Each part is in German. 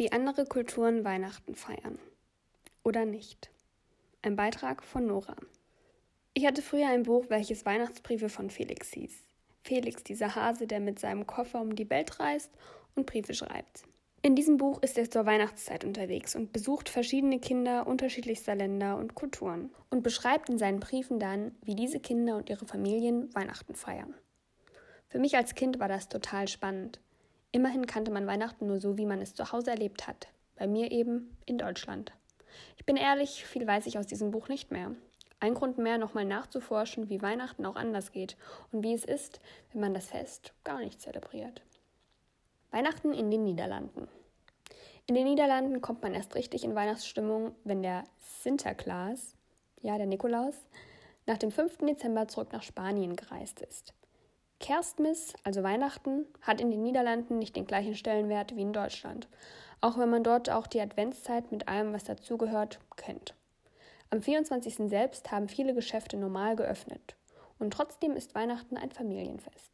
Wie andere Kulturen Weihnachten feiern. Oder nicht. Ein Beitrag von Nora. Ich hatte früher ein Buch, welches Weihnachtsbriefe von Felix hieß. Felix, dieser Hase, der mit seinem Koffer um die Welt reist und Briefe schreibt. In diesem Buch ist er zur Weihnachtszeit unterwegs und besucht verschiedene Kinder unterschiedlichster Länder und Kulturen und beschreibt in seinen Briefen dann, wie diese Kinder und ihre Familien Weihnachten feiern. Für mich als Kind war das total spannend. Immerhin kannte man Weihnachten nur so, wie man es zu Hause erlebt hat. Bei mir eben in Deutschland. Ich bin ehrlich, viel weiß ich aus diesem Buch nicht mehr. Ein Grund mehr, nochmal nachzuforschen, wie Weihnachten auch anders geht und wie es ist, wenn man das Fest gar nicht zelebriert. Weihnachten in den Niederlanden. In den Niederlanden kommt man erst richtig in Weihnachtsstimmung, wenn der Sinterklaas, ja der Nikolaus, nach dem 5. Dezember zurück nach Spanien gereist ist. Kerstmis, also Weihnachten, hat in den Niederlanden nicht den gleichen Stellenwert wie in Deutschland, auch wenn man dort auch die Adventszeit mit allem, was dazugehört, kennt. Am 24. selbst haben viele Geschäfte normal geöffnet. Und trotzdem ist Weihnachten ein Familienfest.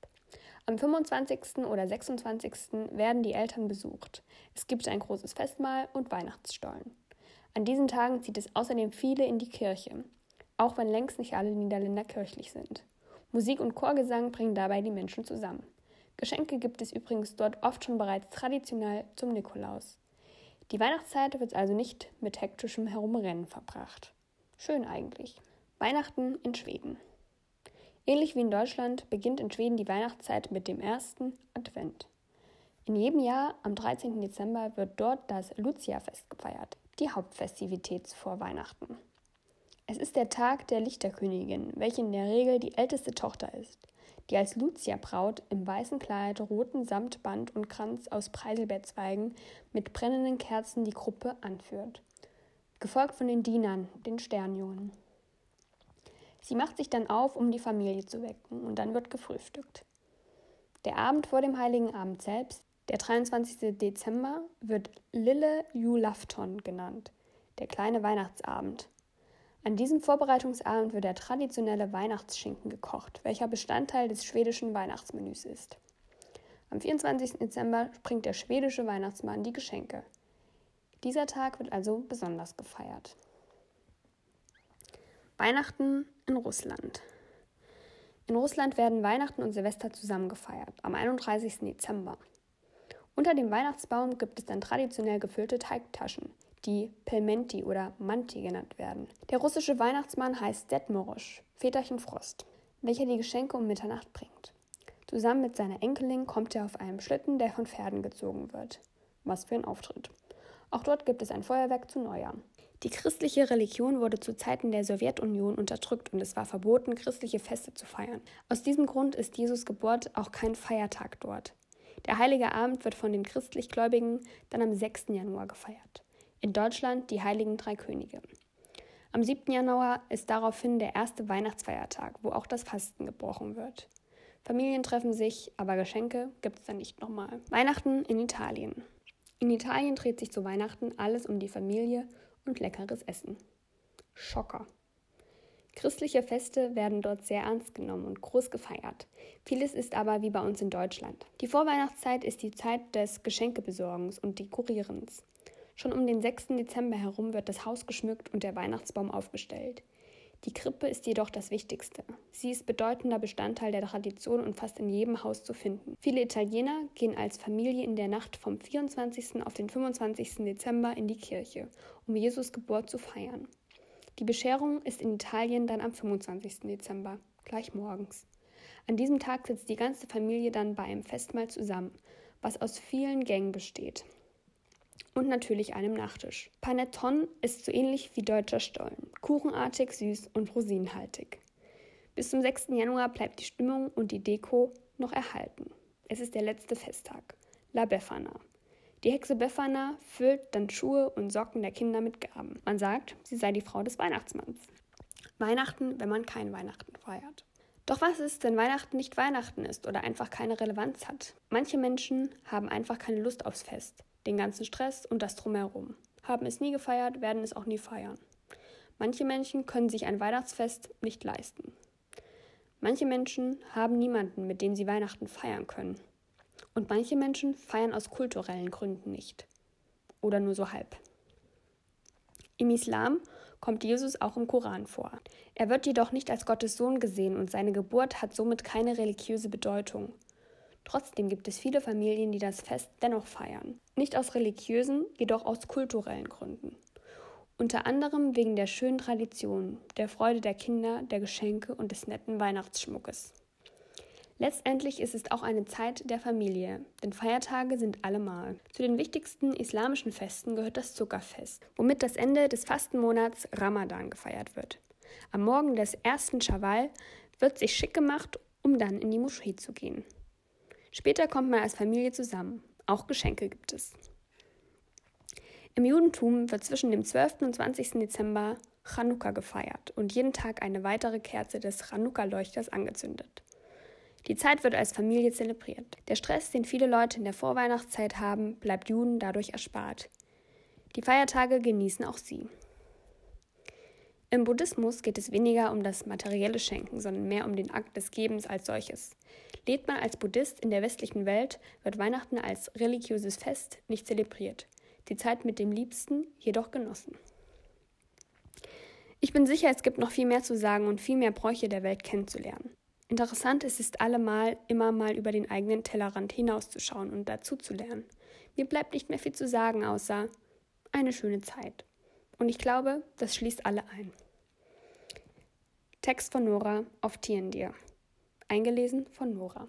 Am 25. oder 26. werden die Eltern besucht. Es gibt ein großes Festmahl und Weihnachtsstollen. An diesen Tagen zieht es außerdem viele in die Kirche, auch wenn längst nicht alle Niederländer kirchlich sind. Musik und Chorgesang bringen dabei die Menschen zusammen. Geschenke gibt es übrigens dort oft schon bereits traditionell zum Nikolaus. Die Weihnachtszeit wird also nicht mit hektischem Herumrennen verbracht. Schön eigentlich. Weihnachten in Schweden. Ähnlich wie in Deutschland beginnt in Schweden die Weihnachtszeit mit dem ersten Advent. In jedem Jahr am 13. Dezember wird dort das Lucia-Fest gefeiert, die Hauptfestivität vor Weihnachten. Es ist der Tag der Lichterkönigin, welche in der Regel die älteste Tochter ist, die als Lucia-Braut im weißen Kleid, roten Samtband und Kranz aus Preiselbeerzweigen mit brennenden Kerzen die Gruppe anführt, gefolgt von den Dienern, den Sternjungen. Sie macht sich dann auf, um die Familie zu wecken, und dann wird gefrühstückt. Der Abend vor dem Heiligen Abend selbst, der 23. Dezember, wird Lille Julafton genannt, der kleine Weihnachtsabend. An diesem Vorbereitungsabend wird der traditionelle Weihnachtsschinken gekocht, welcher Bestandteil des schwedischen Weihnachtsmenüs ist. Am 24. Dezember bringt der schwedische Weihnachtsmann die Geschenke. Dieser Tag wird also besonders gefeiert. Weihnachten in Russland. In Russland werden Weihnachten und Silvester zusammen gefeiert, am 31. Dezember. Unter dem Weihnachtsbaum gibt es dann traditionell gefüllte Teigtaschen, die Pelmenti oder Manti genannt werden. Der russische Weihnachtsmann heißt Ded Morosch, Väterchen Frost, welcher die Geschenke um Mitternacht bringt. Zusammen mit seiner Enkelin kommt er auf einem Schlitten, der von Pferden gezogen wird. Was für ein Auftritt. Auch dort gibt es ein Feuerwerk zu Neujahr. Die christliche Religion wurde zu Zeiten der Sowjetunion unterdrückt und es war verboten, christliche Feste zu feiern. Aus diesem Grund ist Jesus Geburt auch kein Feiertag dort. Der heilige Abend wird von den christlichgläubigen dann am 6. Januar gefeiert in Deutschland die Heiligen Drei Könige. Am 7. Januar ist daraufhin der erste Weihnachtsfeiertag, wo auch das Fasten gebrochen wird. Familien treffen sich, aber Geschenke gibt es dann nicht nochmal. Weihnachten in Italien. In Italien dreht sich zu Weihnachten alles um die Familie und leckeres Essen. Schocker. Christliche Feste werden dort sehr ernst genommen und groß gefeiert. Vieles ist aber wie bei uns in Deutschland. Die Vorweihnachtszeit ist die Zeit des Geschenkebesorgens und Dekorierens. Schon um den 6. Dezember herum wird das Haus geschmückt und der Weihnachtsbaum aufgestellt. Die Krippe ist jedoch das Wichtigste. Sie ist bedeutender Bestandteil der Tradition und fast in jedem Haus zu finden. Viele Italiener gehen als Familie in der Nacht vom 24. auf den 25. Dezember in die Kirche, um Jesus Geburt zu feiern. Die Bescherung ist in Italien dann am 25. Dezember, gleich morgens. An diesem Tag sitzt die ganze Familie dann bei einem Festmahl zusammen, was aus vielen Gängen besteht und natürlich einem Nachtisch. Panettone ist so ähnlich wie deutscher Stollen, kuchenartig, süß und rosinenhaltig. Bis zum 6. Januar bleibt die Stimmung und die Deko noch erhalten. Es ist der letzte Festtag, La Befana. Die Hexe Befana füllt dann Schuhe und Socken der Kinder mit Gaben. Man sagt, sie sei die Frau des Weihnachtsmanns. Weihnachten, wenn man kein Weihnachten feiert. Doch was ist, wenn Weihnachten nicht Weihnachten ist oder einfach keine Relevanz hat? Manche Menschen haben einfach keine Lust aufs Fest den ganzen Stress und das drumherum. Haben es nie gefeiert, werden es auch nie feiern. Manche Menschen können sich ein Weihnachtsfest nicht leisten. Manche Menschen haben niemanden, mit dem sie Weihnachten feiern können. Und manche Menschen feiern aus kulturellen Gründen nicht. oder nur so halb. Im Islam kommt Jesus auch im Koran vor. Er wird jedoch nicht als Gottes Sohn gesehen und seine Geburt hat somit keine religiöse Bedeutung. Trotzdem gibt es viele Familien, die das Fest dennoch feiern. Nicht aus religiösen, jedoch aus kulturellen Gründen. Unter anderem wegen der schönen Tradition, der Freude der Kinder, der Geschenke und des netten Weihnachtsschmuckes. Letztendlich ist es auch eine Zeit der Familie, denn Feiertage sind allemal. Zu den wichtigsten islamischen Festen gehört das Zuckerfest, womit das Ende des Fastenmonats Ramadan gefeiert wird. Am Morgen des ersten Schawwal wird sich schick gemacht, um dann in die Moschee zu gehen. Später kommt man als Familie zusammen. Auch Geschenke gibt es. Im Judentum wird zwischen dem 12. und 20. Dezember Chanukka gefeiert und jeden Tag eine weitere Kerze des Chanukka-Leuchters angezündet. Die Zeit wird als Familie zelebriert. Der Stress, den viele Leute in der Vorweihnachtszeit haben, bleibt Juden dadurch erspart. Die Feiertage genießen auch sie. Im Buddhismus geht es weniger um das materielle Schenken, sondern mehr um den Akt des Gebens als solches. Lebt man als Buddhist in der westlichen Welt, wird Weihnachten als religiöses Fest nicht zelebriert, die Zeit mit dem Liebsten jedoch genossen. Ich bin sicher, es gibt noch viel mehr zu sagen und viel mehr Bräuche der Welt kennenzulernen. Interessant ist es allemal, immer mal über den eigenen Tellerrand hinauszuschauen und dazu zu lernen. Mir bleibt nicht mehr viel zu sagen, außer eine schöne Zeit. Und ich glaube, das schließt alle ein. Text von Nora auf Tierendir. Eingelesen von Nora.